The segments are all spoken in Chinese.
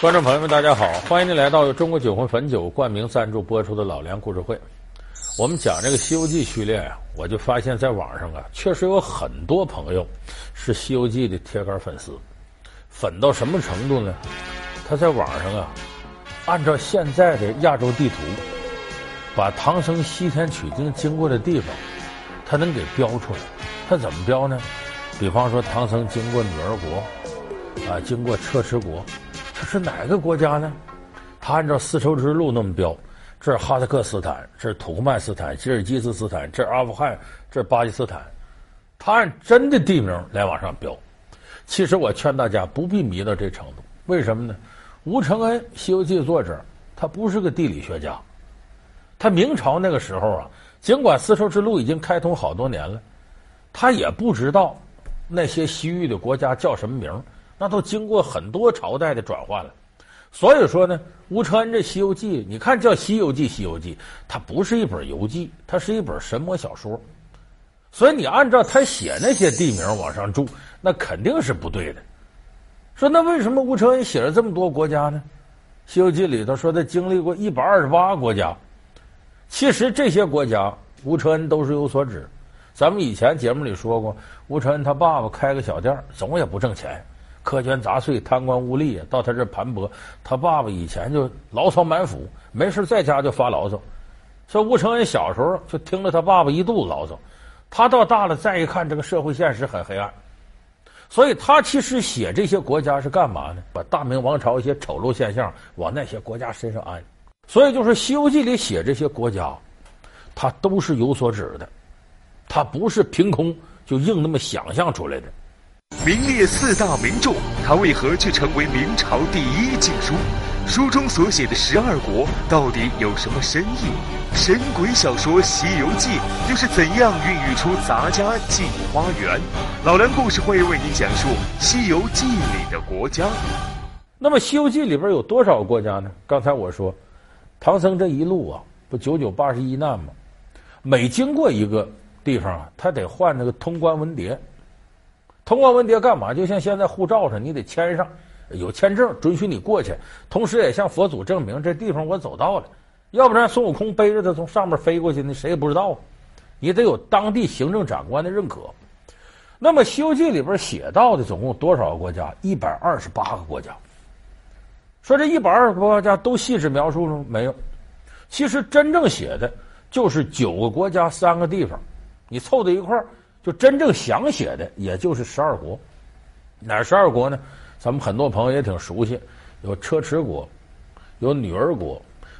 观众朋友们，大家好！欢迎您来到由中国酒魂汾酒冠名赞助播出的《老梁故事会》。我们讲这个《西游记》序列啊，我就发现，在网上啊，确实有很多朋友是《西游记》的铁杆粉丝，粉到什么程度呢？他在网上啊，按照现在的亚洲地图，把唐僧西天取经经过的地方，他能给标出来。他怎么标呢？比方说，唐僧经过女儿国，啊，经过车迟国。这是哪个国家呢？他按照丝绸之路那么标，这是哈萨克斯坦，这是土库曼斯坦，吉尔吉斯斯坦，这是阿富汗，这是巴基斯坦。他按真的地名来往上标。其实我劝大家不必迷到这程度。为什么呢？吴承恩《西游记》作者，他不是个地理学家。他明朝那个时候啊，尽管丝绸之路已经开通好多年了，他也不知道那些西域的国家叫什么名。那都经过很多朝代的转换了，所以说呢，吴承恩这《西游记》，你看叫《西游记》，《西游记》它不是一本游记，它是一本神魔小说，所以你按照他写那些地名往上注，那肯定是不对的。说那为什么吴承恩写了这么多国家呢？《西游记》里头说他经历过一百二十八个国家，其实这些国家吴承恩都是有所指。咱们以前节目里说过，吴承恩他爸爸开个小店，总也不挣钱。苛捐杂税、贪官污吏啊到他这盘剥。他爸爸以前就牢骚满腹，没事在家就发牢骚。说吴承恩小时候就听了他爸爸一肚子牢骚，他到大了再一看，这个社会现实很黑暗，所以他其实写这些国家是干嘛呢？把大明王朝一些丑陋现象往那些国家身上安。所以就是《西游记》里写这些国家，他都是有所指的，他不是凭空就硬那么想象出来的。名列四大名著，它为何却成为明朝第一禁书？书中所写的十二国到底有什么深意？神鬼小说《西游记》又是怎样孕育出杂家镜花缘？老梁故事会为您讲述《西游记》里的国家。那么《西游记》里边有多少个国家呢？刚才我说，唐僧这一路啊，不九九八十一难吗？每经过一个地方啊，他得换那个通关文牒。通关文牒干嘛？就像现在护照上，你得签上，有签证准许你过去，同时也向佛祖证明这地方我走到了。要不然孙悟空背着他从上面飞过去，那谁也不知道啊。你得有当地行政长官的认可。那么《西游记》里边写到的总共多少个国家？一百二十八个国家。说这一百二十个国家都细致描述了？没有。其实真正写的就是九个国家三个地方，你凑在一块儿。就真正想写的，也就是十二国，哪十二国呢？咱们很多朋友也挺熟悉，有车迟国，有女儿国，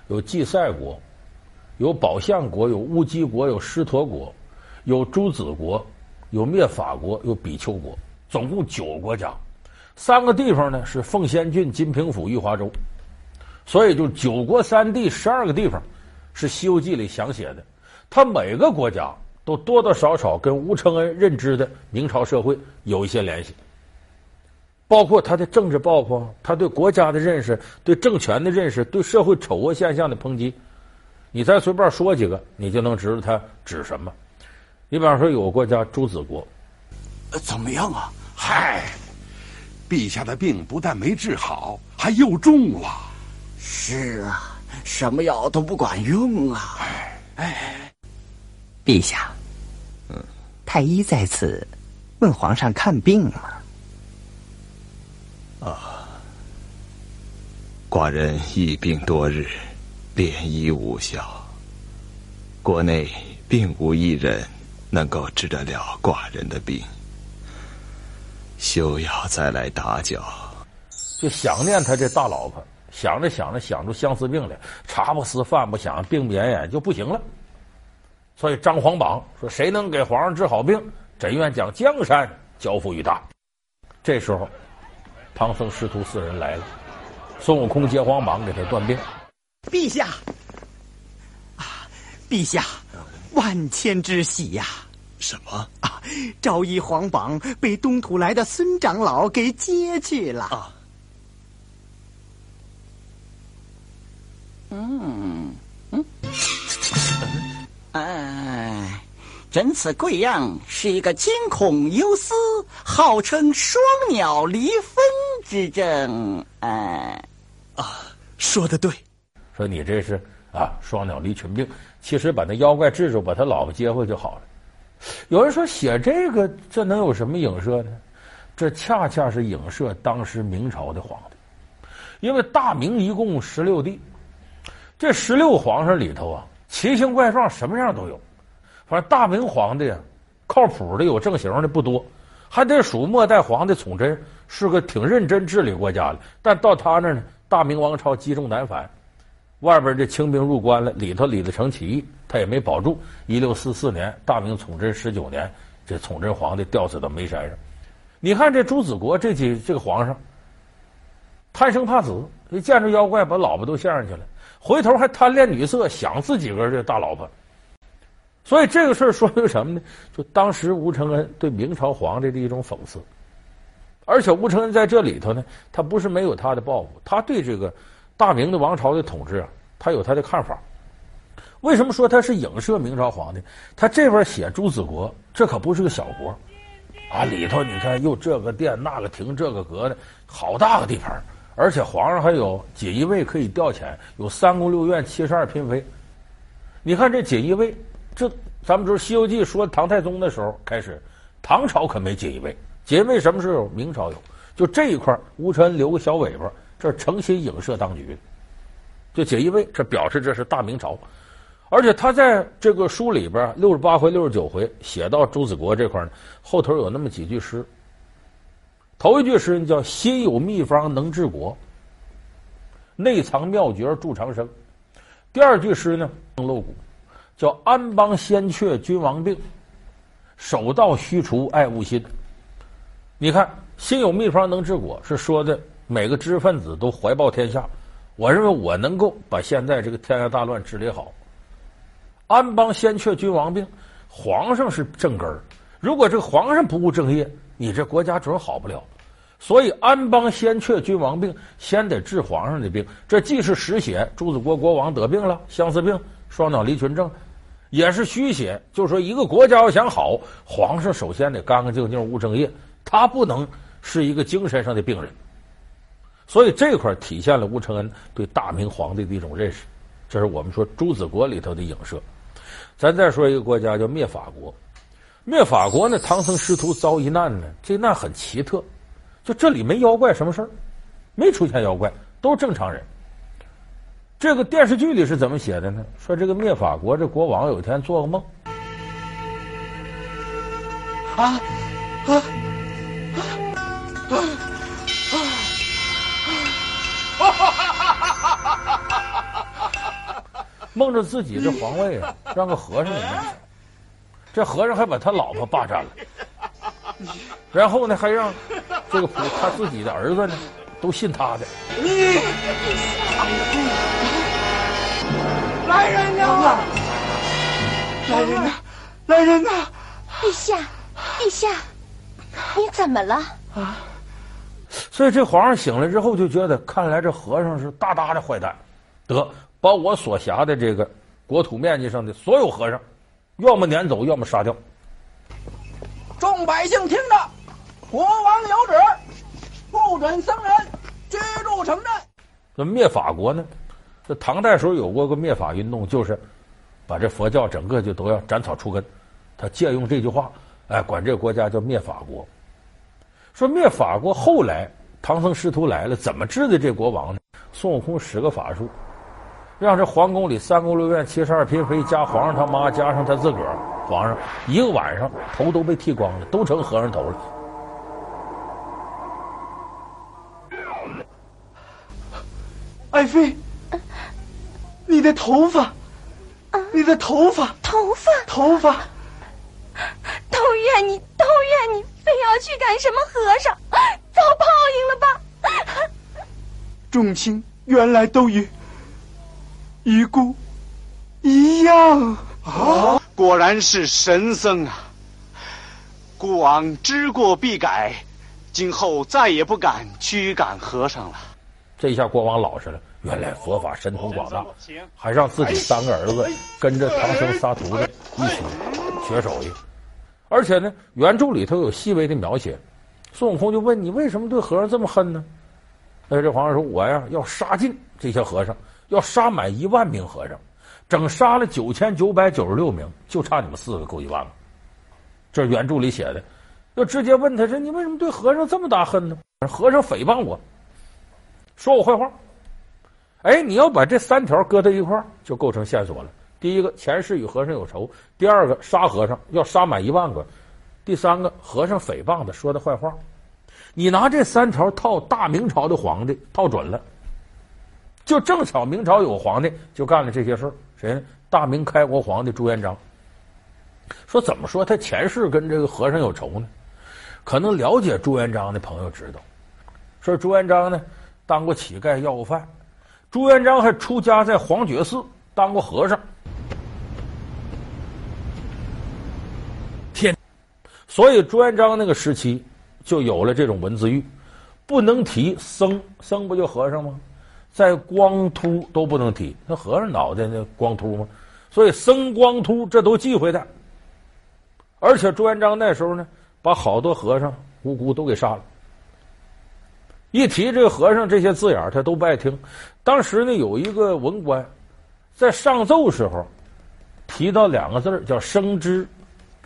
有祭赛国，有宝象国，有乌鸡国，有狮驼国，有朱子国，有灭法国，有比丘国，总共九个国家。三个地方呢是凤仙郡、金平府、玉华州，所以就九国三地十二个地方，是《西游记》里想写的。他每个国家。都多多少少跟吴承恩认知的明朝社会有一些联系，包括他的政治抱负，他对国家的认识，对政权的认识，对社会丑恶现象的抨击。你再随便说几个，你就能知道他指什么。你比方说，有个国家朱子国，怎么样啊？嗨，陛下的病不但没治好，还又重了。是啊，什么药都不管用啊！哎哎，陛下。太医在此，问皇上看病了。啊，寡人疫病多日，连医无效，国内并无一人能够治得了寡人的病，休要再来打搅。就想念他这大老婆，想着想着想出相思病来，茶不思饭不想，病不恹恹就不行了。所以张皇榜说：“谁能给皇上治好病，朕愿将江山交付于他。”这时候，唐僧师徒四人来了，孙悟空接皇榜给他断病。陛下，啊，陛下，万千之喜呀！什么啊？昭仪皇榜被东土来的孙长老给接去了。啊，嗯嗯。哎，朕此贵样是一个惊恐忧思，号称双鸟离分之症。哎，啊，说的对。说你这是啊，双鸟离群病。其实把那妖怪治住，把他老婆接回就好了。有人说写这个，这能有什么影射呢？这恰恰是影射当时明朝的皇帝，因为大明一共十六帝，这十六皇上里头啊，奇形怪状，什么样都有。反正大明皇帝啊，靠谱的有正形的不多，还得数末代皇帝崇祯，是个挺认真治理国家的。但到他那呢，大明王朝积重难返。外边这清兵入关了，里头李自成起义，他也没保住。一六四四年，大明崇祯十九年，这崇祯皇帝吊死到煤山上。你看这朱子国这几这个皇上，贪生怕死，一见着妖怪把老婆都献上去了，回头还贪恋女色，想自己个这大老婆。所以这个事儿说明什么呢？就当时吴承恩对明朝皇帝的一种讽刺。而且吴承恩在这里头呢，他不是没有他的抱负，他对这个。大明的王朝的统治啊，他有他的看法。为什么说他是影射明朝皇帝？他这边写朱子国，这可不是个小国啊！里头你看又这个殿那个亭这个阁的，好大个地盘，而且皇上还有锦衣卫可以调遣，有三宫六院七十二嫔妃。你看这锦衣卫，这咱们说《西游记》说唐太宗的时候开始，唐朝可没锦衣卫，锦衣卫什么时候有？明朝有。就这一块，吴承恩留个小尾巴。这诚心影射当局，就锦衣卫，这表示这是大明朝，而且他在这个书里边六十八回、六十九回写到朱子国这块呢，后头有那么几句诗。头一句诗叫“心有秘方能治国，内藏妙诀助长生”。第二句诗呢更，露骨，叫“安邦先却君王病，守道须除爱物心”。你看，“心有秘方能治国”是说的。每个知识分子都怀抱天下，我认为我能够把现在这个天下大乱治理好。安邦先却君王病，皇上是正根儿。如果这个皇上不务正业，你这国家准好不了。所以安邦先却君王病，先得治皇上的病。这既是实写朱子国国王得病了，相思病、双脑离群症，也是虚写，就是说一个国家要想好，皇上首先得干干净净、务正业，他不能是一个精神上的病人。所以这块体现了吴承恩对大明皇帝的一种认识，这是我们说朱子国里头的影射。咱再说一个国家叫灭法国，灭法国呢，唐僧师徒遭一难呢，这难很奇特，就这里没妖怪什么事儿，没出现妖怪，都是正常人。这个电视剧里是怎么写的呢？说这个灭法国这国王有一天做个梦，啊啊啊！啊梦着自己这皇位啊，让个和尚给弄走，这和尚还把他老婆霸占了，然后呢，还让这个仆他自己的儿子呢，都信他的。你来人呐！来人呐！来人呐！陛下，陛下，你怎么了？啊！所以这皇上醒来之后就觉得，看来这和尚是大大的坏蛋，得。把我所辖的这个国土面积上的所有和尚，要么撵走，要么杀掉。众百姓听着，国王有旨，不准僧人居住城镇。那灭法国呢？这唐代时候有过个灭法运动，就是把这佛教整个就都要斩草除根。他借用这句话，哎，管这个国家叫灭法国。说灭法国后来唐僧师徒来了，怎么治的这国王呢？孙悟空使个法术。让这皇宫里三宫六院七十二嫔妃加皇上他妈加上他自个儿，皇上一个晚上头都被剃光了，都成和尚头了。爱妃，你的头发，你的头发，头发，头发，都怨你，都怨你，非要去赶什么和尚，遭报应了吧？众卿原来都与。与孤一样啊！果然是神僧啊！孤王知过必改，今后再也不敢驱赶和尚了。这下国王老实了，原来佛法神通广大，还让自己三个儿子跟着唐僧仨徒弟一起学手艺。而且呢，原著里头有细微的描写，孙悟空就问你为什么对和尚这么恨呢？那这皇上说：“我呀要杀尽这些和尚，要杀满一万名和尚，整杀了九千九百九十六名，就差你们四个够一万了。”这原著里写的。就直接问他说：“你为什么对和尚这么大恨呢？”和尚诽谤我，说我坏话。哎，你要把这三条搁在一块儿，就构成线索了。第一个，前世与和尚有仇；第二个，杀和尚要杀满一万个；第三个，和尚诽谤的说的坏话。你拿这三条套大明朝的皇帝，套准了。就正巧明朝有皇帝就干了这些事儿，谁呢？大明开国皇帝朱元璋。说怎么说他前世跟这个和尚有仇呢？可能了解朱元璋的朋友知道，说朱元璋呢当过乞丐要饭，朱元璋还出家在皇觉寺当过和尚，天，所以朱元璋那个时期就有了这种文字狱，不能提僧，僧不就和尚吗？在光秃都不能提，那和尚脑袋那光秃吗？所以僧光秃这都忌讳的，而且朱元璋那时候呢。把好多和尚无辜都给杀了。一提这个和尚这些字眼，他都不爱听。当时呢，有一个文官在上奏时候提到两个字叫“生之”，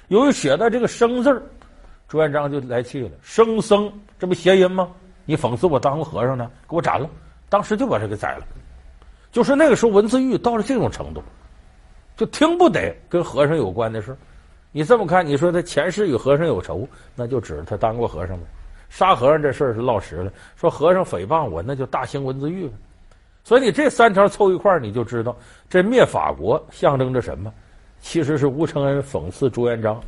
由于写到这个“生”字，朱元璋就来气了：“生僧，这不谐音吗？你讽刺我当过和尚呢？给我斩了！”当时就把他给宰了。就是那个时候文字狱到了这种程度，就听不得跟和尚有关的事。你这么看，你说他前世与和尚有仇，那就指着他当过和尚呗。杀和尚这事儿是落实了。说和尚诽谤我，那就大兴文字狱了。所以你这三条凑一块儿，你就知道这灭法国象征着什么？其实是吴承恩讽刺朱元璋，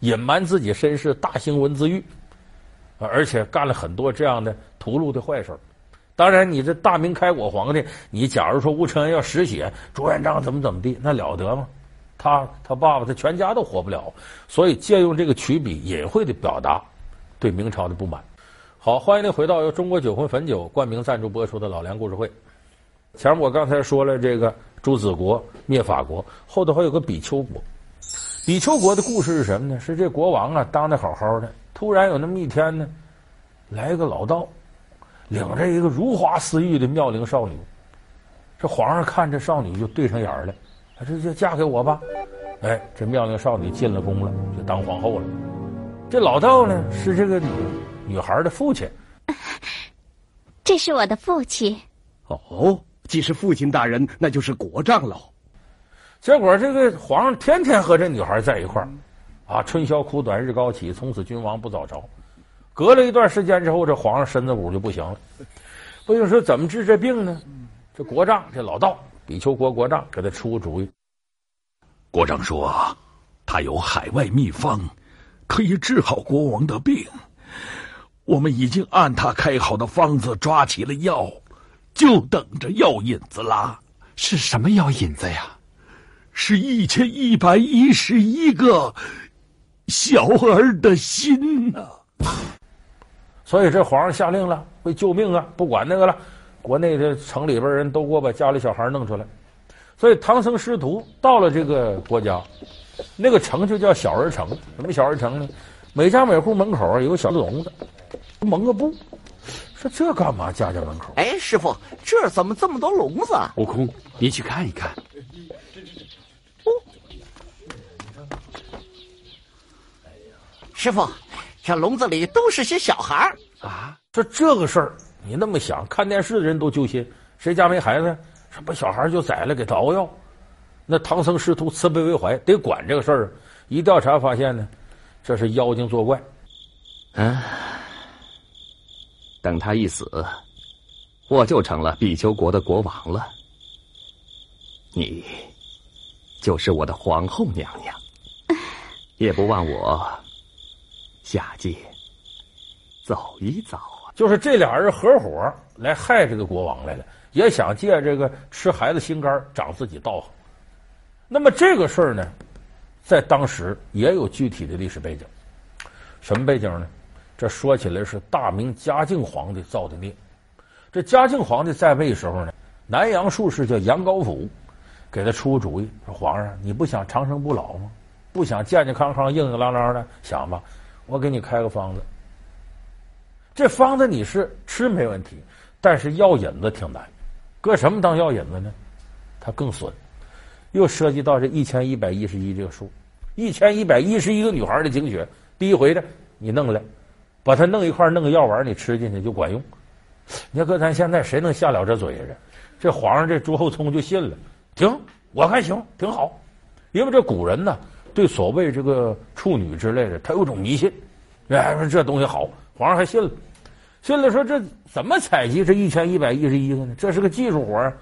隐瞒自己身世，大兴文字狱，而且干了很多这样的屠戮的坏事。当然，你这大明开国皇帝，你假如说吴承恩要实写朱元璋怎么怎么地，那了得吗？他他爸爸他全家都活不了，所以借用这个曲笔，隐晦的表达对明朝的不满。好，欢迎您回到由中国酒魂汾酒冠名赞助播出的老梁故事会。前面我刚才说了这个朱子国灭法国，后头还有个比丘国。比丘国的故事是什么呢？是这国王啊当的好好的，突然有那么一天呢，来一个老道，领着一个如花似玉的妙龄少女。这皇上看这少女就对上眼了。这就嫁给我吧，哎，这妙龄少女进了宫了，就当皇后了。这老道呢，是这个女女孩的父亲。这是我的父亲。哦，既是父亲大人，那就是国丈了。结果这个皇上天天和这女孩在一块儿，啊，春宵苦短日高起，从此君王不早朝。隔了一段时间之后，这皇上身子骨就不行了。不就说怎么治这病呢？这国丈，这老道。比丘国国丈给他出个主意。国丈说，他有海外秘方，可以治好国王的病。我们已经按他开好的方子抓起了药，就等着药引子啦。是什么药引子呀？是一千一百一十一个小儿的心呐！所以这皇上下令了，为救命啊，不管那个了。国内的城里边人都给我把家里小孩弄出来，所以唐僧师徒到了这个国家，那个城就叫小儿城。什么小儿城呢？每家每户门口有个小笼子，蒙个布。说这干嘛？家家门口？哎，师傅，这怎么这么多笼子？悟空，你去看一看。哦，师傅，这笼子里都是些小孩啊。说这个事儿。你那么想，看电视的人都揪心，谁家没孩子？什么小孩就宰了，给他熬药。那唐僧师徒慈悲为怀，得管这个事儿。一调查发现呢，这是妖精作怪。嗯，等他一死，我就成了比丘国的国王了。你就是我的皇后娘娘，也不忘我下界走一遭。就是这俩人合伙来害这个国王来了，也想借这个吃孩子心肝长自己道行。那么这个事儿呢，在当时也有具体的历史背景。什么背景呢？这说起来是大明嘉靖皇帝造的孽。这嘉靖皇帝在位时候呢，南阳术士叫杨高甫，给他出个主意，说皇上你不想长生不老吗？不想健健康康、硬硬朗朗的想吧？我给你开个方子。这方子你是吃没问题，但是药引子挺难，搁什么当药引子呢？它更损，又涉及到这一千一百一十一这个数，一千一百一十一个女孩的经血，第一回的你弄来，把它弄一块弄个药丸，你吃进去就管用。你看，搁咱现在谁能下了这嘴呀？这皇上这朱厚熜就信了，行，我看行，挺好，因为这古人呢，对所谓这个处女之类的，他有种迷信，哎，说这东西好，皇上还信了。信了说，这怎么采集这一千一百一十一个呢？这是个技术活儿。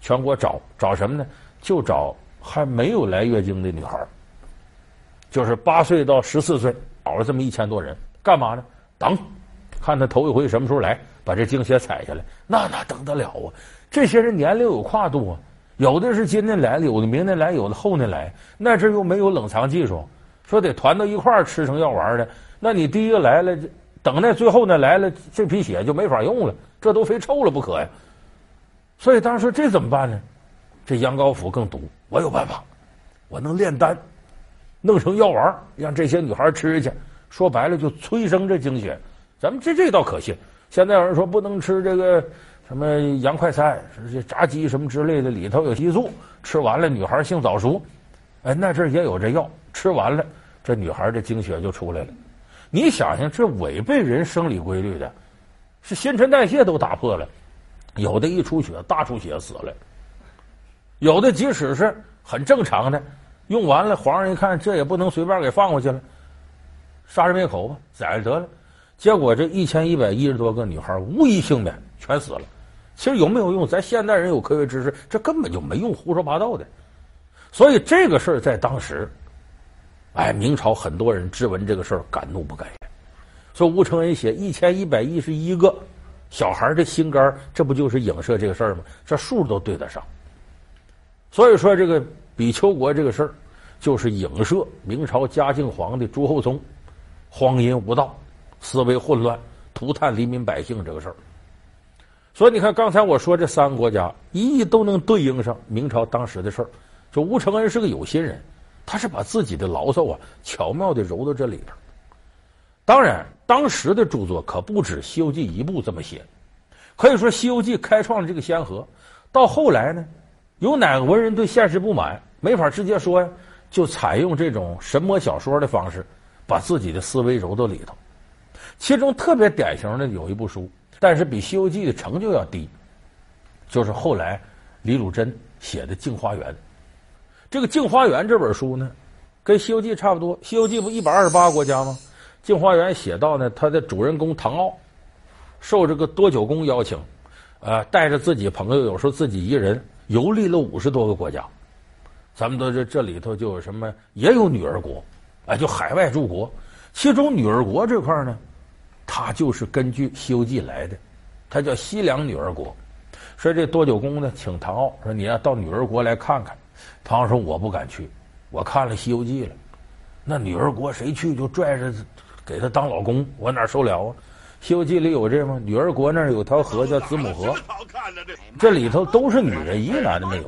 全国找找什么呢？就找还没有来月经的女孩儿，就是八岁到十四岁，找了这么一千多人，干嘛呢？等，看他头一回什么时候来，把这经血采下来。那哪等得了啊？这些人年龄有跨度啊，有的是今天来了，有的明天来，有的后天来。那这又没有冷藏技术，说得团到一块儿吃成药丸的。那你第一个来了。等那最后呢来了，这批血就没法用了，这都非臭了不可呀。所以当时这怎么办呢？这杨高辅更毒，我有办法，我能炼丹，弄成药丸，让这些女孩吃去。说白了就催生这经血。咱们这这倒可信。现在有人说不能吃这个什么洋快餐，这炸鸡什么之类的，里头有激素，吃完了女孩性早熟。哎，那这也有这药，吃完了这女孩的经血就出来了。你想想，这违背人生理规律的，是新陈代谢都打破了。有的一出血大出血死了，有的即使是很正常的，用完了皇上一看，这也不能随便给放过去了，杀人灭口吧，宰了得了。结果这一千一百一十多个女孩无一幸免，全死了。其实有没有用？咱现代人有科学知识，这根本就没用，胡说八道的。所以这个事儿在当时。哎，明朝很多人质问这个事儿，敢怒不敢言。说吴承恩写一千一百一十一个小孩的心肝，这不就是影射这个事儿吗？这数都对得上。所以说，这个比丘国这个事儿，就是影射明朝嘉靖皇帝朱厚熜荒淫无道、思维混乱、涂炭黎民百姓这个事儿。所以你看，刚才我说这三个国家，一一都能对应上明朝当时的事儿。就吴承恩是个有心人。他是把自己的牢骚啊巧妙的揉到这里边。当然，当时的著作可不止《西游记》一部这么写，可以说《西游记》开创了这个先河。到后来呢，有哪个文人对现实不满，没法直接说呀，就采用这种神魔小说的方式，把自己的思维揉到里头。其中特别典型的有一部书，但是比《西游记》的成就要低，就是后来李汝珍写的《镜花缘》。这个《镜花缘》这本书呢，跟《西游记》差不多，《西游记》不一百二十八国家吗？《镜花缘》写到呢，他的主人公唐傲受这个多九公邀请，呃，带着自己朋友，有时候自己一人游历了五十多个国家。咱们都这这里头就有什么，也有女儿国，哎，就海外诸国。其中女儿国这块呢，它就是根据《西游记》来的，它叫西凉女儿国。说这多九公呢，请唐傲说：“你要到女儿国来看看。”唐说：“我不敢去，我看了《西游记》了，那女儿国谁去就拽着给他当老公，我哪受了啊？《西游记》里有这吗？女儿国那儿有条河叫子母河，这里头都是女人，一个男的没有。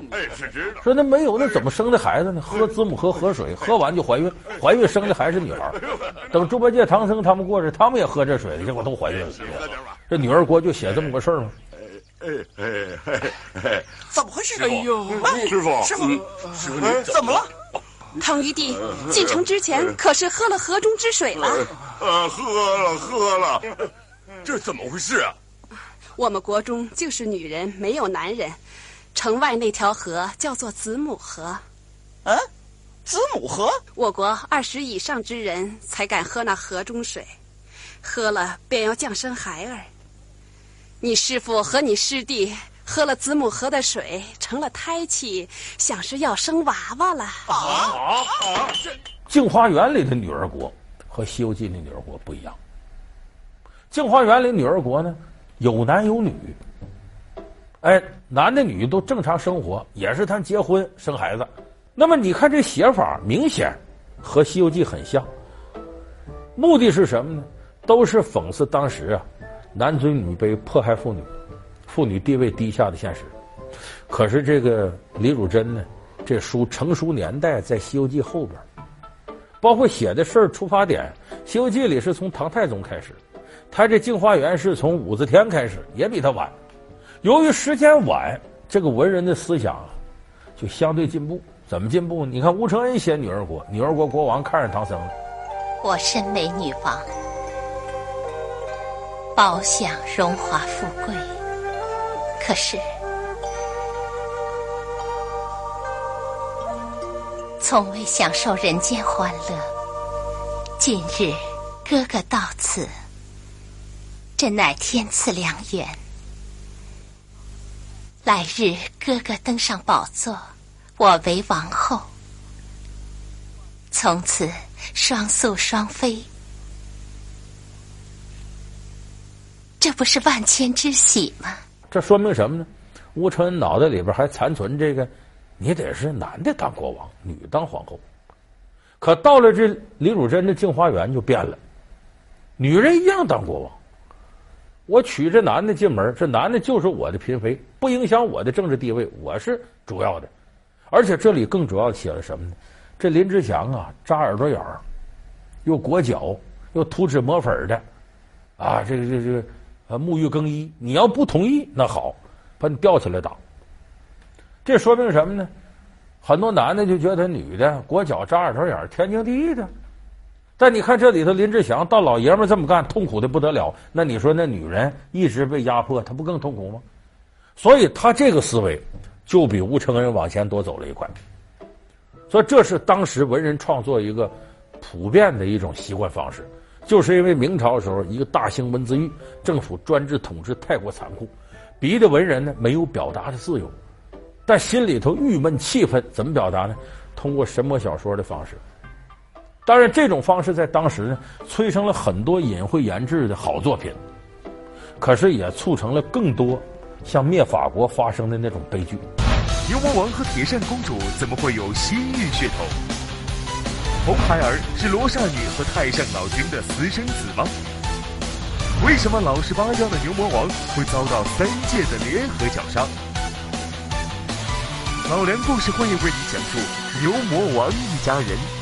说那没有，那怎么生的孩子呢？喝子母河河水，喝完就怀孕，怀孕生的还是女孩。等猪八戒、唐僧他们过去，他们也喝这水，结果都怀孕了。这女儿国就写这么个事儿吗？”哎哎哎！怎么回事？哎呦，师傅，师傅，师傅，你怎么了？唐玉帝进城之前可是喝了河中之水了？呃，喝了，喝了。这怎么回事啊？我们国中就是女人，没有男人。城外那条河叫做子母河。嗯，子母河？我国二十以上之人才敢喝那河中水，喝了便要降生孩儿。你师傅和你师弟喝了子母河的水，成了胎气，想是要生娃娃了。啊啊！《镜花缘》里的女儿国和《西游记》里的女儿国不一样，《镜花缘》里女儿国呢，有男有女，哎，男的女的都正常生活，也是他结婚生孩子。那么你看这写法，明显和《西游记》很像，目的是什么呢？都是讽刺当时啊。男尊女卑、迫害妇女、妇女地位低下的现实。可是这个李汝珍呢，这书成书年代在《西游记》后边，包括写的事儿出发点，《西游记》里是从唐太宗开始，他这镜花缘是从武则天开始，也比他晚。由于时间晚，这个文人的思想，就相对进步。怎么进步？你看吴承恩写女儿国，女儿国国王看上唐僧了。我身为女王，饱享荣华富贵，可是从未享受人间欢乐。今日哥哥到此，真乃天赐良缘。来日哥哥登上宝座。我为王后，从此双宿双飞，这不是万千之喜吗？这说明什么呢？吴承恩脑袋里边还残存这个，你得是男的当国王，女当皇后。可到了这李汝珍的镜花缘就变了，女人一样当国王。我娶这男的进门，这男的就是我的嫔妃，不影响我的政治地位，我是主要的。而且这里更主要写了什么呢？这林之祥啊，扎耳朵眼儿，又裹脚，又涂脂抹粉的，啊，这个这个、这个呃沐浴更衣。你要不同意，那好，把你吊起来打。这说明什么呢？很多男的就觉得女的裹脚扎耳朵眼儿天经地义的。但你看这里头林志祥到老爷们这么干，痛苦的不得了。那你说那女人一直被压迫，她不更痛苦吗？所以他这个思维。就比吴承恩往前多走了一块，所以这是当时文人创作一个普遍的一种习惯方式，就是因为明朝的时候一个大兴文字狱，政府专制统治太过残酷，逼得文人呢没有表达的自由，但心里头郁闷气愤，怎么表达呢？通过神魔小说的方式。当然，这种方式在当时呢催生了很多隐晦研制的好作品，可是也促成了更多。像灭法国发生的那种悲剧。牛魔王和铁扇公主怎么会有西域血统？红孩儿是罗刹女和太上老君的私生子吗？为什么老实巴交的牛魔王会遭到三界的联合绞杀？老梁故事会为你讲述牛魔王一家人。